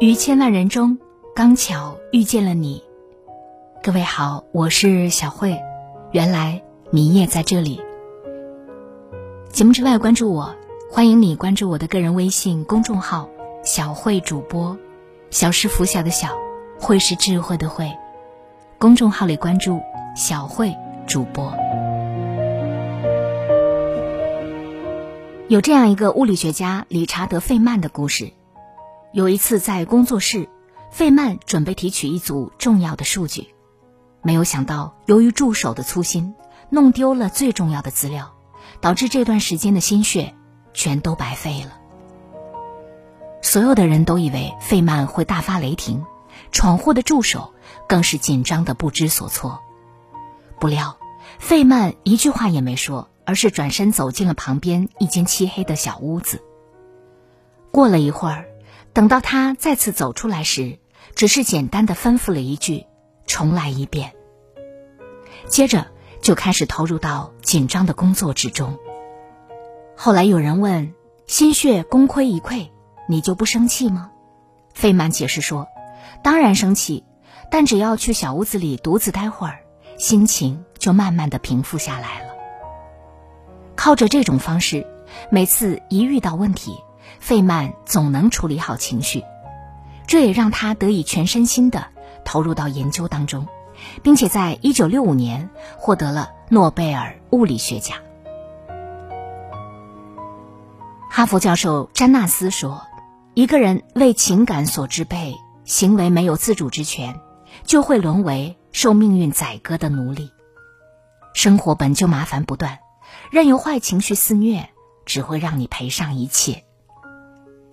于千万人中，刚巧遇见了你。各位好，我是小慧。原来你也在这里。节目之外，关注我，欢迎你关注我的个人微信公众号“小慧主播”。小是拂晓的小，慧是智慧的慧。公众号里关注“小慧主播”。有这样一个物理学家理查德·费曼的故事。有一次在工作室，费曼准备提取一组重要的数据，没有想到由于助手的粗心，弄丢了最重要的资料，导致这段时间的心血全都白费了。所有的人都以为费曼会大发雷霆，闯祸的助手更是紧张的不知所措。不料，费曼一句话也没说，而是转身走进了旁边一间漆黑的小屋子。过了一会儿。等到他再次走出来时，只是简单的吩咐了一句：“重来一遍。”接着就开始投入到紧张的工作之中。后来有人问：“心血功亏一篑，你就不生气吗？”费曼解释说：“当然生气，但只要去小屋子里独自待会儿，心情就慢慢的平复下来了。靠着这种方式，每次一遇到问题。”费曼总能处理好情绪，这也让他得以全身心的投入到研究当中，并且在一九六五年获得了诺贝尔物理学奖。哈佛教授詹纳斯说：“一个人为情感所支配，行为没有自主之权，就会沦为受命运宰割的奴隶。生活本就麻烦不断，任由坏情绪肆虐，只会让你赔上一切。”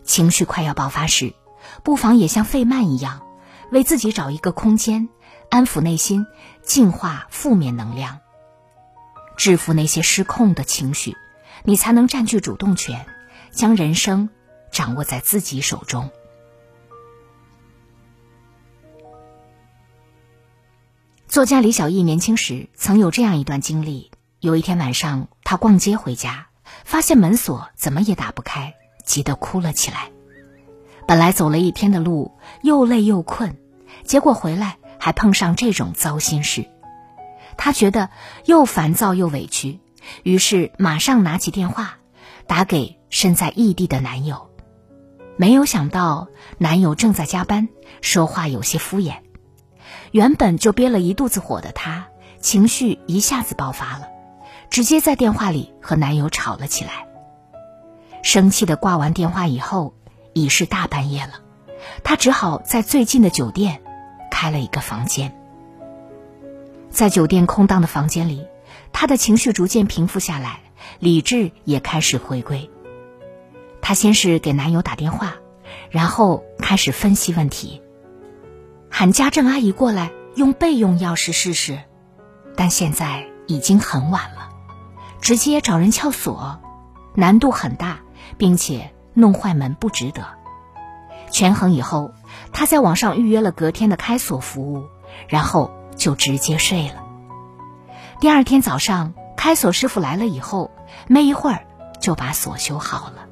情绪快要爆发时，不妨也像费曼一样，为自己找一个空间，安抚内心，净化负面能量，制服那些失控的情绪，你才能占据主动权，将人生掌握在自己手中。作家李小艺年轻时曾有这样一段经历：有一天晚上，他逛街回家，发现门锁怎么也打不开。急得哭了起来。本来走了一天的路，又累又困，结果回来还碰上这种糟心事，他觉得又烦躁又委屈，于是马上拿起电话，打给身在异地的男友。没有想到男友正在加班，说话有些敷衍。原本就憋了一肚子火的她，情绪一下子爆发了，直接在电话里和男友吵了起来。生气的挂完电话以后，已是大半夜了，他只好在最近的酒店开了一个房间。在酒店空荡的房间里，他的情绪逐渐平复下来，理智也开始回归。他先是给男友打电话，然后开始分析问题，喊家政阿姨过来用备用钥匙试试，但现在已经很晚了，直接找人撬锁，难度很大。并且弄坏门不值得。权衡以后，他在网上预约了隔天的开锁服务，然后就直接睡了。第二天早上，开锁师傅来了以后，没一会儿就把锁修好了。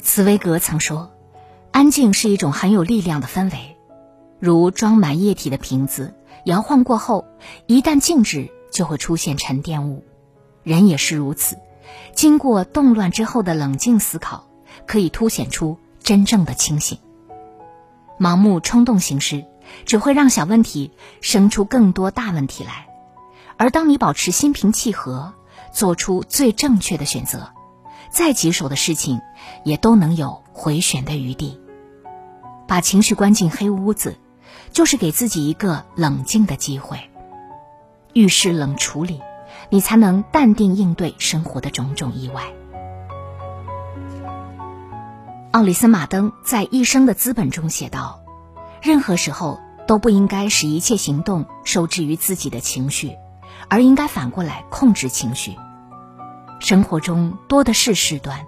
茨威格曾说：“安静是一种很有力量的氛围，如装满液体的瓶子，摇晃过后，一旦静止，就会出现沉淀物。人也是如此。”经过动乱之后的冷静思考，可以凸显出真正的清醒。盲目冲动行事，只会让小问题生出更多大问题来。而当你保持心平气和，做出最正确的选择，再棘手的事情也都能有回旋的余地。把情绪关进黑屋子，就是给自己一个冷静的机会。遇事冷处理。你才能淡定应对生活的种种意外。奥里森·马登在《一生的资本》中写道：“任何时候都不应该使一切行动受制于自己的情绪，而应该反过来控制情绪。生活中多的是事端，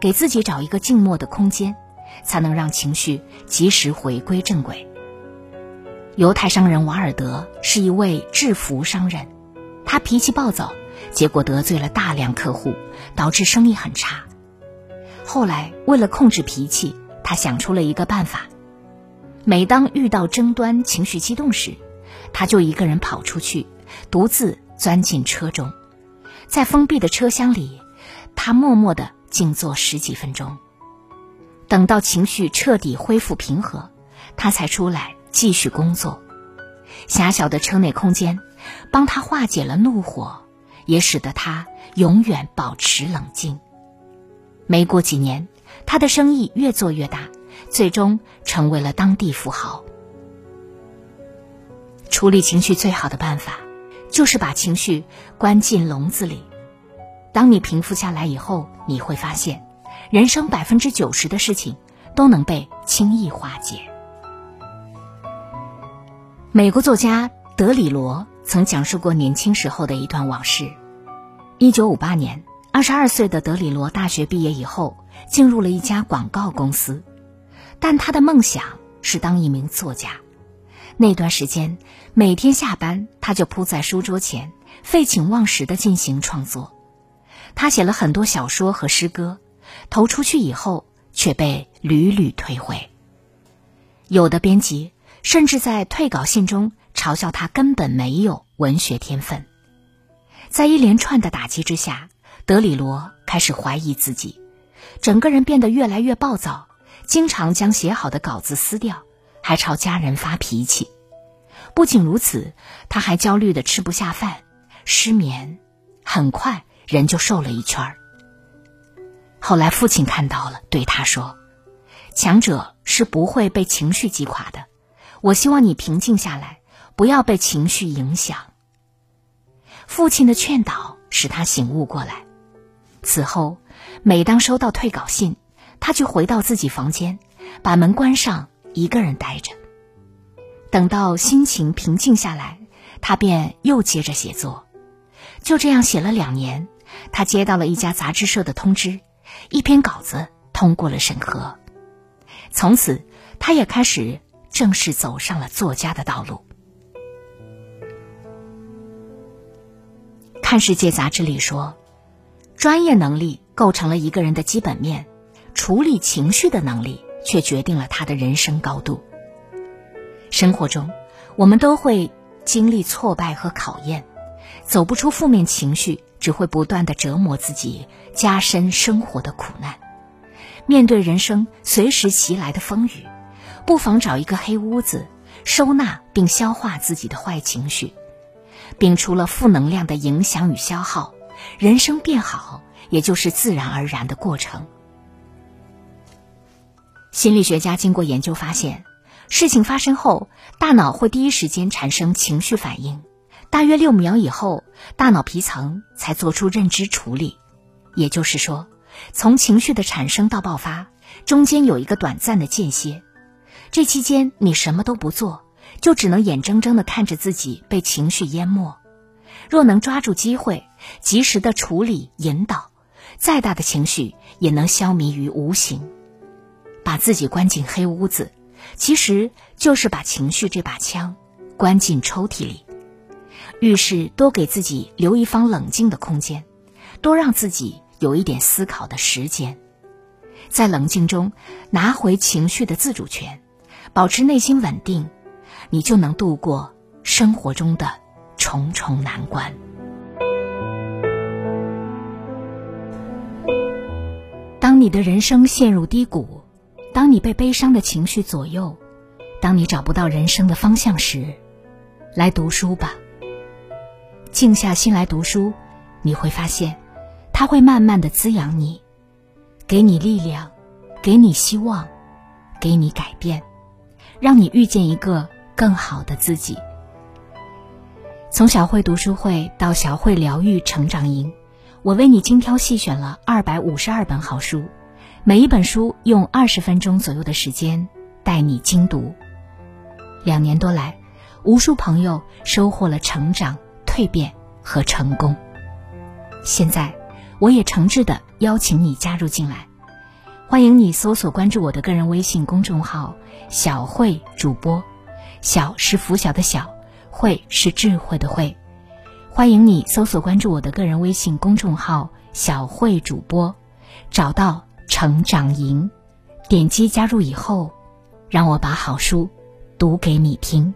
给自己找一个静默的空间，才能让情绪及时回归正轨。”犹太商人瓦尔德是一位制服商人。他脾气暴躁，结果得罪了大量客户，导致生意很差。后来为了控制脾气，他想出了一个办法，每当遇到争端、情绪激动时，他就一个人跑出去，独自钻进车中，在封闭的车厢里，他默默的静坐十几分钟。等到情绪彻底恢复平和，他才出来继续工作。狭小的车内空间，帮他化解了怒火，也使得他永远保持冷静。没过几年，他的生意越做越大，最终成为了当地富豪。处理情绪最好的办法，就是把情绪关进笼子里。当你平复下来以后，你会发现，人生百分之九十的事情都能被轻易化解。美国作家德里罗曾讲述过年轻时候的一段往事。一九五八年，二十二岁的德里罗大学毕业以后，进入了一家广告公司，但他的梦想是当一名作家。那段时间，每天下班他就扑在书桌前，废寝忘食的进行创作。他写了很多小说和诗歌，投出去以后却被屡屡退回。有的编辑甚至在退稿信中嘲笑他根本没有文学天分。在一连串的打击之下，德里罗开始怀疑自己，整个人变得越来越暴躁，经常将写好的稿子撕掉。还朝家人发脾气，不仅如此，他还焦虑的吃不下饭，失眠，很快人就瘦了一圈儿。后来父亲看到了，对他说：“强者是不会被情绪击垮的，我希望你平静下来，不要被情绪影响。”父亲的劝导使他醒悟过来。此后，每当收到退稿信，他就回到自己房间，把门关上。一个人待着，等到心情平静下来，他便又接着写作。就这样写了两年，他接到了一家杂志社的通知，一篇稿子通过了审核。从此，他也开始正式走上了作家的道路。看世界杂志里说，专业能力构成了一个人的基本面，处理情绪的能力。却决定了他的人生高度。生活中，我们都会经历挫败和考验，走不出负面情绪，只会不断的折磨自己，加深生活的苦难。面对人生随时袭来的风雨，不妨找一个黑屋子，收纳并消化自己的坏情绪，摒除了负能量的影响与消耗，人生变好也就是自然而然的过程。心理学家经过研究发现，事情发生后，大脑会第一时间产生情绪反应，大约六秒以后，大脑皮层才做出认知处理。也就是说，从情绪的产生到爆发，中间有一个短暂的间歇。这期间你什么都不做，就只能眼睁睁地看着自己被情绪淹没。若能抓住机会，及时的处理引导，再大的情绪也能消弭于无形。把自己关进黑屋子，其实就是把情绪这把枪关进抽屉里。遇事多给自己留一方冷静的空间，多让自己有一点思考的时间，在冷静中拿回情绪的自主权，保持内心稳定，你就能度过生活中的重重难关。当你的人生陷入低谷。当你被悲伤的情绪左右，当你找不到人生的方向时，来读书吧。静下心来读书，你会发现，它会慢慢的滋养你，给你力量，给你希望，给你改变，让你遇见一个更好的自己。从小慧读书会到小慧疗愈成长营，我为你精挑细选了二百五十二本好书。每一本书用二十分钟左右的时间带你精读。两年多来，无数朋友收获了成长、蜕变和成功。现在，我也诚挚的邀请你加入进来，欢迎你搜索关注我的个人微信公众号“小慧主播”，小是拂晓的小慧，是智慧的慧。欢迎你搜索关注我的个人微信公众号，小慧主播，找到成长营，点击加入以后，让我把好书读给你听。